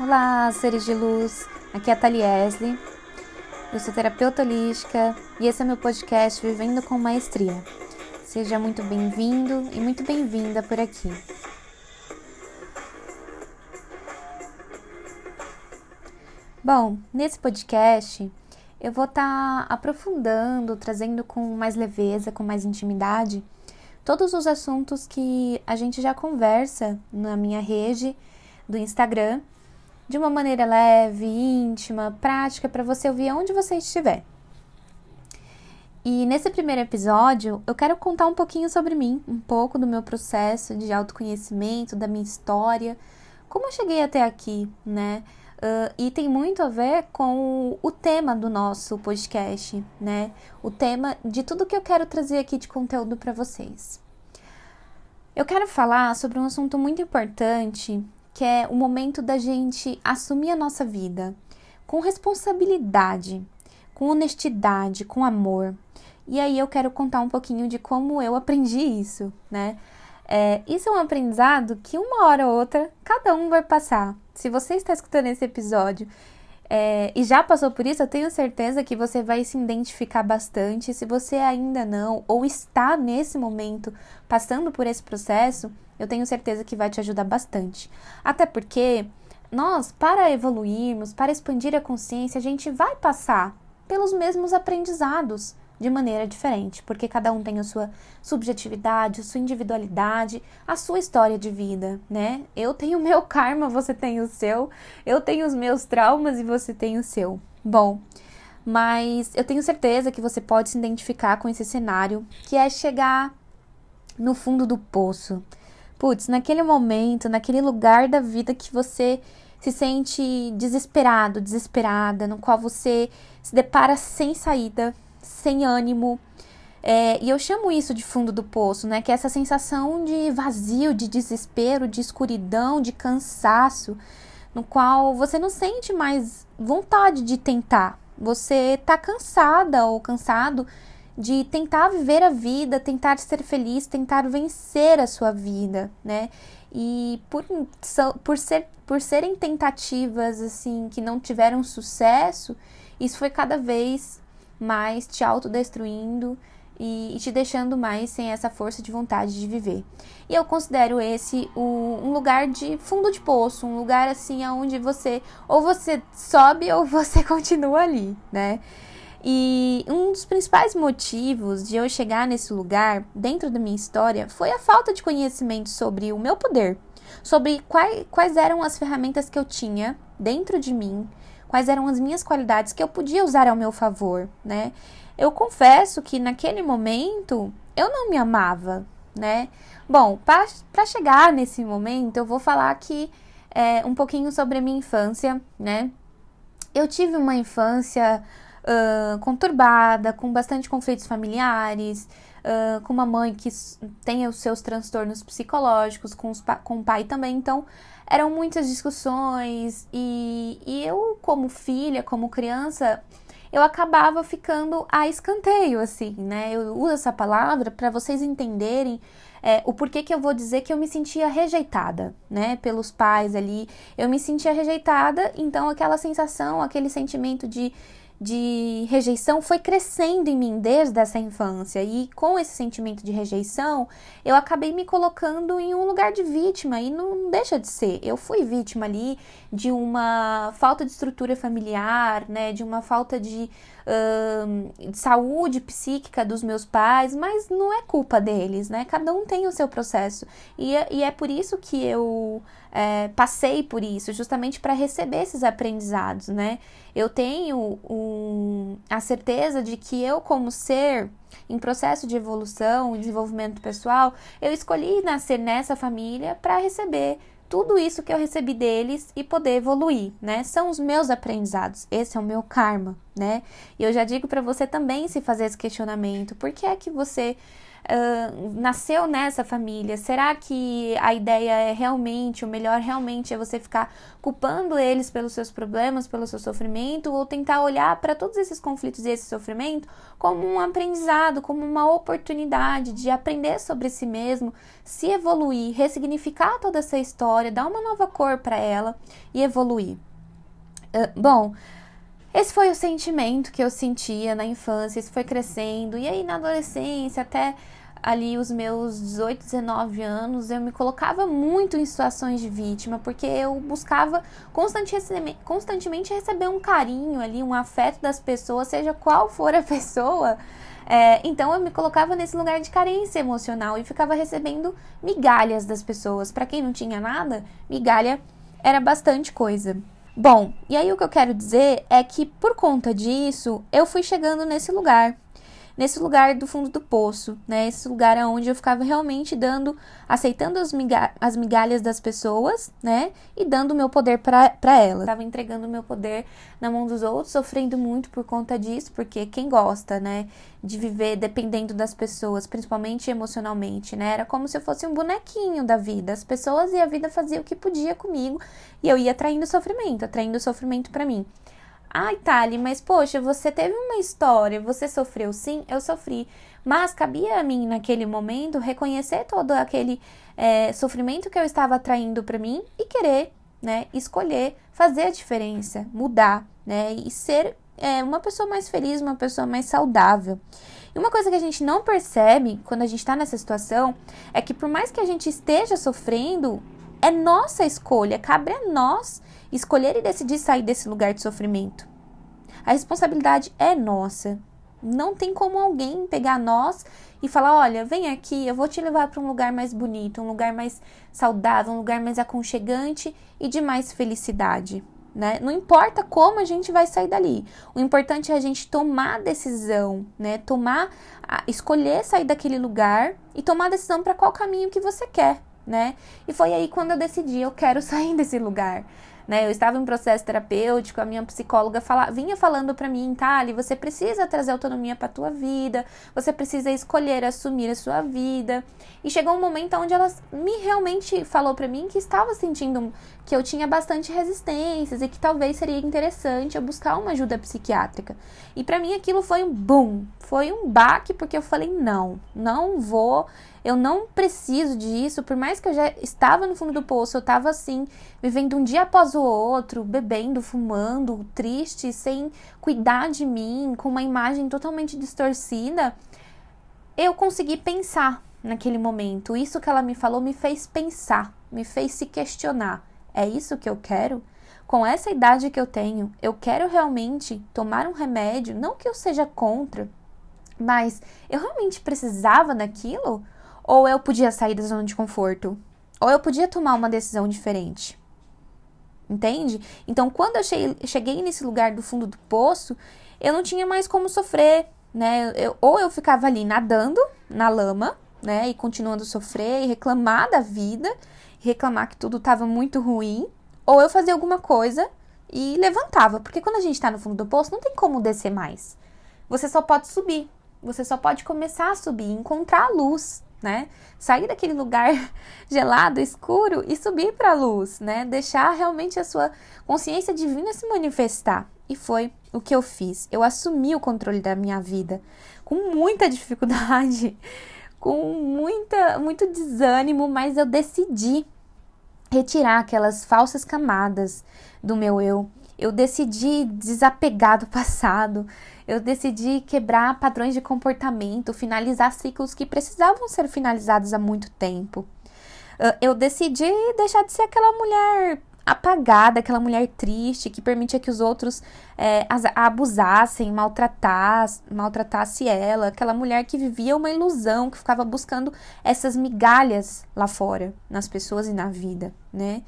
Olá, seres de luz. Aqui é a Thaliesley. Eu sou terapeuta holística e esse é meu podcast Vivendo com Maestria. Seja muito bem-vindo e muito bem-vinda por aqui. Bom, nesse podcast eu vou estar tá aprofundando, trazendo com mais leveza, com mais intimidade, todos os assuntos que a gente já conversa na minha rede do Instagram de uma maneira leve, íntima, prática para você ouvir onde você estiver. E nesse primeiro episódio, eu quero contar um pouquinho sobre mim, um pouco do meu processo de autoconhecimento, da minha história, como eu cheguei até aqui, né? Uh, e tem muito a ver com o tema do nosso podcast, né? O tema de tudo que eu quero trazer aqui de conteúdo para vocês. Eu quero falar sobre um assunto muito importante que é o momento da gente assumir a nossa vida com responsabilidade, com honestidade, com amor. E aí eu quero contar um pouquinho de como eu aprendi isso, né? É, isso é um aprendizado que uma hora ou outra cada um vai passar. Se você está escutando esse episódio é, e já passou por isso, eu tenho certeza que você vai se identificar bastante. Se você ainda não, ou está nesse momento passando por esse processo, eu tenho certeza que vai te ajudar bastante. Até porque nós, para evoluirmos, para expandir a consciência, a gente vai passar pelos mesmos aprendizados de maneira diferente, porque cada um tem a sua subjetividade, a sua individualidade, a sua história de vida, né? Eu tenho o meu karma, você tem o seu, eu tenho os meus traumas e você tem o seu. Bom, mas eu tenho certeza que você pode se identificar com esse cenário, que é chegar no fundo do poço, putz, naquele momento, naquele lugar da vida que você se sente desesperado, desesperada, no qual você se depara sem saída, sem ânimo. É, e eu chamo isso de fundo do poço, né? Que é essa sensação de vazio, de desespero, de escuridão, de cansaço, no qual você não sente mais vontade de tentar. Você tá cansada ou cansado de tentar viver a vida, tentar ser feliz, tentar vencer a sua vida, né? E por, por, ser, por serem tentativas assim que não tiveram sucesso, isso foi cada vez mais te autodestruindo e, e te deixando mais sem essa força de vontade de viver. E eu considero esse o, um lugar de fundo de poço, um lugar assim onde você ou você sobe ou você continua ali, né? E um dos principais motivos de eu chegar nesse lugar, dentro da minha história, foi a falta de conhecimento sobre o meu poder, sobre quais, quais eram as ferramentas que eu tinha dentro de mim, quais eram as minhas qualidades que eu podia usar ao meu favor, né? Eu confesso que naquele momento eu não me amava, né? Bom, para chegar nesse momento, eu vou falar aqui é, um pouquinho sobre a minha infância, né? Eu tive uma infância uh, conturbada, com bastante conflitos familiares, uh, com uma mãe que tem os seus transtornos psicológicos, com, os, com o pai também. Então, eram muitas discussões e, e eu, como filha, como criança, eu acabava ficando a escanteio, assim, né? Eu uso essa palavra para vocês entenderem é, o porquê que eu vou dizer que eu me sentia rejeitada, né? Pelos pais ali. Eu me sentia rejeitada, então aquela sensação, aquele sentimento de de rejeição foi crescendo em mim desde essa infância e com esse sentimento de rejeição eu acabei me colocando em um lugar de vítima e não deixa de ser. Eu fui vítima ali de uma falta de estrutura familiar, né, de uma falta de, uh, de saúde psíquica dos meus pais, mas não é culpa deles, né? Cada um tem o seu processo e, é, e é por isso que eu é, passei por isso, justamente para receber esses aprendizados, né? Eu tenho a certeza de que eu, como ser em processo de evolução, desenvolvimento pessoal, eu escolhi nascer nessa família para receber tudo isso que eu recebi deles e poder evoluir, né? São os meus aprendizados, esse é o meu karma, né? E eu já digo para você também se fazer esse questionamento, por que é que você uh, nasceu nessa família? Será que a ideia é realmente, o melhor realmente é você ficar culpando eles pelos seus problemas, pelo seu sofrimento, ou tentar olhar para todos esses conflitos e esse sofrimento como um aprendizado, como uma oportunidade de aprender sobre si mesmo, se evoluir, ressignificar toda essa história, dar uma nova cor para ela e evoluir? Uh, bom. Esse foi o sentimento que eu sentia na infância, isso foi crescendo, e aí na adolescência, até ali os meus 18, 19 anos, eu me colocava muito em situações de vítima, porque eu buscava constantemente receber um carinho ali, um afeto das pessoas, seja qual for a pessoa. É, então eu me colocava nesse lugar de carência emocional e ficava recebendo migalhas das pessoas. Para quem não tinha nada, migalha era bastante coisa. Bom, e aí o que eu quero dizer é que por conta disso eu fui chegando nesse lugar nesse lugar do fundo do poço, né? Esse lugar onde eu ficava realmente dando, aceitando as, miga as migalhas das pessoas, né? E dando o meu poder para elas. Estava entregando o meu poder na mão dos outros, sofrendo muito por conta disso, porque quem gosta, né? De viver dependendo das pessoas, principalmente emocionalmente, né? Era como se eu fosse um bonequinho da vida. As pessoas e a vida faziam o que podia comigo e eu ia atraindo sofrimento, atraindo sofrimento para mim. Ai, Tali, mas poxa, você teve uma história, você sofreu sim, eu sofri. Mas cabia a mim, naquele momento, reconhecer todo aquele é, sofrimento que eu estava atraindo para mim e querer, né, escolher fazer a diferença, mudar, né, e ser é, uma pessoa mais feliz, uma pessoa mais saudável. E uma coisa que a gente não percebe quando a gente está nessa situação é que, por mais que a gente esteja sofrendo, é nossa escolha, cabe a nós escolher e decidir sair desse lugar de sofrimento. A responsabilidade é nossa. Não tem como alguém pegar nós e falar: olha, vem aqui, eu vou te levar para um lugar mais bonito, um lugar mais saudável, um lugar mais aconchegante e de mais felicidade. Né? Não importa como a gente vai sair dali. O importante é a gente tomar a decisão, né? Tomar, escolher sair daquele lugar e tomar a decisão para qual caminho que você quer, né? E foi aí quando eu decidi, eu quero sair desse lugar né? Eu estava em processo terapêutico, a minha psicóloga fala, vinha falando para mim, Tali, você precisa trazer autonomia para tua vida, você precisa escolher assumir a sua vida. E chegou um momento onde ela me realmente falou para mim que estava sentindo que eu tinha bastante resistências e que talvez seria interessante eu buscar uma ajuda psiquiátrica. E para mim aquilo foi um boom, foi um baque porque eu falei não, não vou eu não preciso disso, por mais que eu já estava no fundo do poço, eu estava assim, vivendo um dia após o outro, bebendo, fumando, triste, sem cuidar de mim, com uma imagem totalmente distorcida. Eu consegui pensar naquele momento. Isso que ela me falou me fez pensar, me fez se questionar. É isso que eu quero? Com essa idade que eu tenho, eu quero realmente tomar um remédio, não que eu seja contra, mas eu realmente precisava daquilo? Ou eu podia sair da zona de conforto. Ou eu podia tomar uma decisão diferente. Entende? Então, quando eu cheguei nesse lugar do fundo do poço, eu não tinha mais como sofrer, né? Eu, ou eu ficava ali nadando na lama, né? E continuando a sofrer e reclamar da vida, reclamar que tudo estava muito ruim, ou eu fazia alguma coisa e levantava, porque quando a gente está no fundo do poço, não tem como descer mais. Você só pode subir. Você só pode começar a subir, encontrar a luz, né? Sair daquele lugar gelado, escuro e subir para a luz, né? Deixar realmente a sua consciência divina se manifestar. E foi o que eu fiz. Eu assumi o controle da minha vida com muita dificuldade, com muita muito desânimo, mas eu decidi retirar aquelas falsas camadas do meu eu. Eu decidi desapegar do passado eu decidi quebrar padrões de comportamento, finalizar ciclos que precisavam ser finalizados há muito tempo. Eu decidi deixar de ser aquela mulher apagada, aquela mulher triste que permitia que os outros é, a abusassem, maltratassem, maltratasse ela, aquela mulher que vivia uma ilusão, que ficava buscando essas migalhas lá fora, nas pessoas e na vida, né?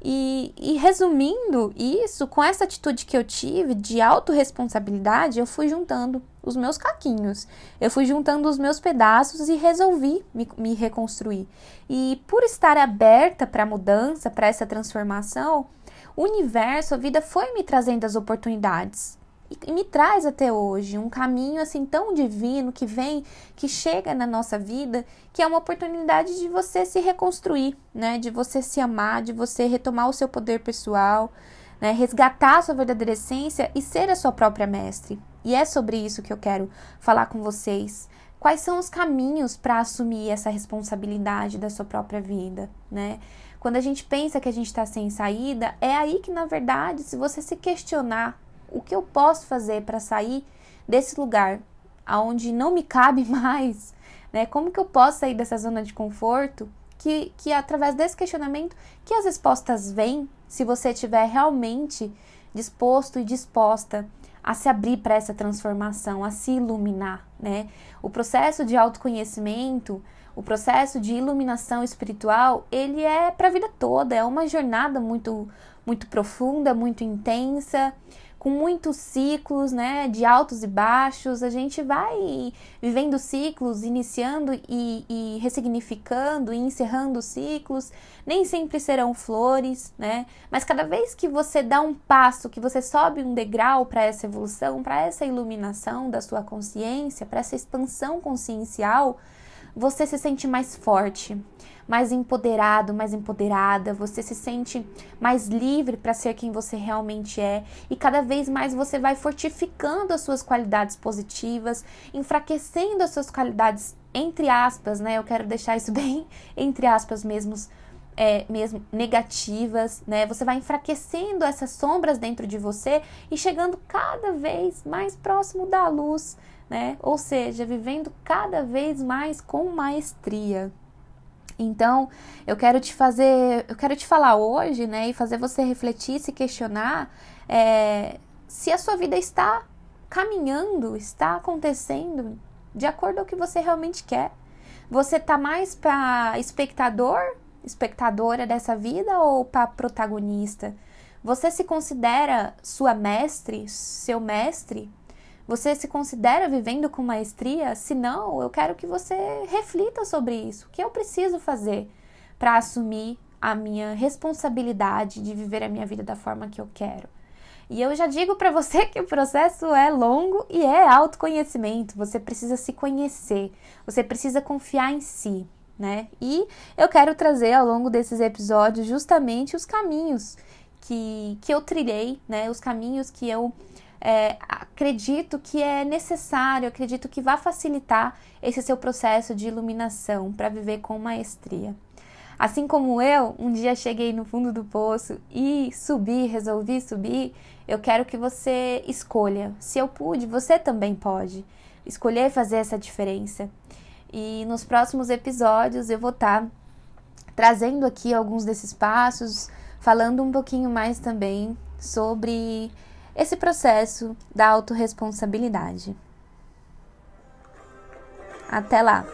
E, e, resumindo isso, com essa atitude que eu tive de autorresponsabilidade, eu fui juntando os meus caquinhos, eu fui juntando os meus pedaços e resolvi me, me reconstruir. E por estar aberta para a mudança, para essa transformação, o universo, a vida foi me trazendo as oportunidades. E me traz até hoje, um caminho assim tão divino que vem, que chega na nossa vida, que é uma oportunidade de você se reconstruir, né? De você se amar, de você retomar o seu poder pessoal, né? Resgatar a sua verdadeira essência e ser a sua própria mestre. E é sobre isso que eu quero falar com vocês. Quais são os caminhos para assumir essa responsabilidade da sua própria vida, né? Quando a gente pensa que a gente está sem saída, é aí que, na verdade, se você se questionar o que eu posso fazer para sair desse lugar aonde não me cabe mais, né? Como que eu posso sair dessa zona de conforto? Que, que através desse questionamento que as respostas vêm, se você estiver realmente disposto e disposta a se abrir para essa transformação, a se iluminar, né? O processo de autoconhecimento, o processo de iluminação espiritual, ele é para a vida toda, é uma jornada muito muito profunda, muito intensa com muitos ciclos, né, de altos e baixos. A gente vai vivendo ciclos, iniciando e, e ressignificando e encerrando ciclos. Nem sempre serão flores, né? Mas cada vez que você dá um passo, que você sobe um degrau para essa evolução, para essa iluminação da sua consciência, para essa expansão consciencial, você se sente mais forte, mais empoderado, mais empoderada, você se sente mais livre para ser quem você realmente é e cada vez mais você vai fortificando as suas qualidades positivas, enfraquecendo as suas qualidades entre aspas, né? Eu quero deixar isso bem entre aspas mesmo, é, mesmo negativas, né? Você vai enfraquecendo essas sombras dentro de você e chegando cada vez mais próximo da luz, né? Ou seja, vivendo cada vez mais com maestria. Então, eu quero te fazer, eu quero te falar hoje, né, e fazer você refletir, se questionar é, se a sua vida está caminhando, está acontecendo de acordo com o que você realmente quer. Você tá mais para espectador, espectadora dessa vida ou para protagonista? Você se considera sua mestre, seu mestre? Você se considera vivendo com maestria? Se não, eu quero que você reflita sobre isso. O que eu preciso fazer para assumir a minha responsabilidade de viver a minha vida da forma que eu quero? E eu já digo para você que o processo é longo e é autoconhecimento. Você precisa se conhecer, você precisa confiar em si, né? E eu quero trazer ao longo desses episódios justamente os caminhos que, que eu trilhei, né? Os caminhos que eu é, acredito que é necessário, acredito que vai facilitar esse seu processo de iluminação para viver com maestria. Assim como eu, um dia cheguei no fundo do poço e subi, resolvi subir, eu quero que você escolha. Se eu pude, você também pode escolher fazer essa diferença. E nos próximos episódios eu vou estar tá trazendo aqui alguns desses passos, falando um pouquinho mais também sobre esse processo da autorresponsabilidade. Até lá!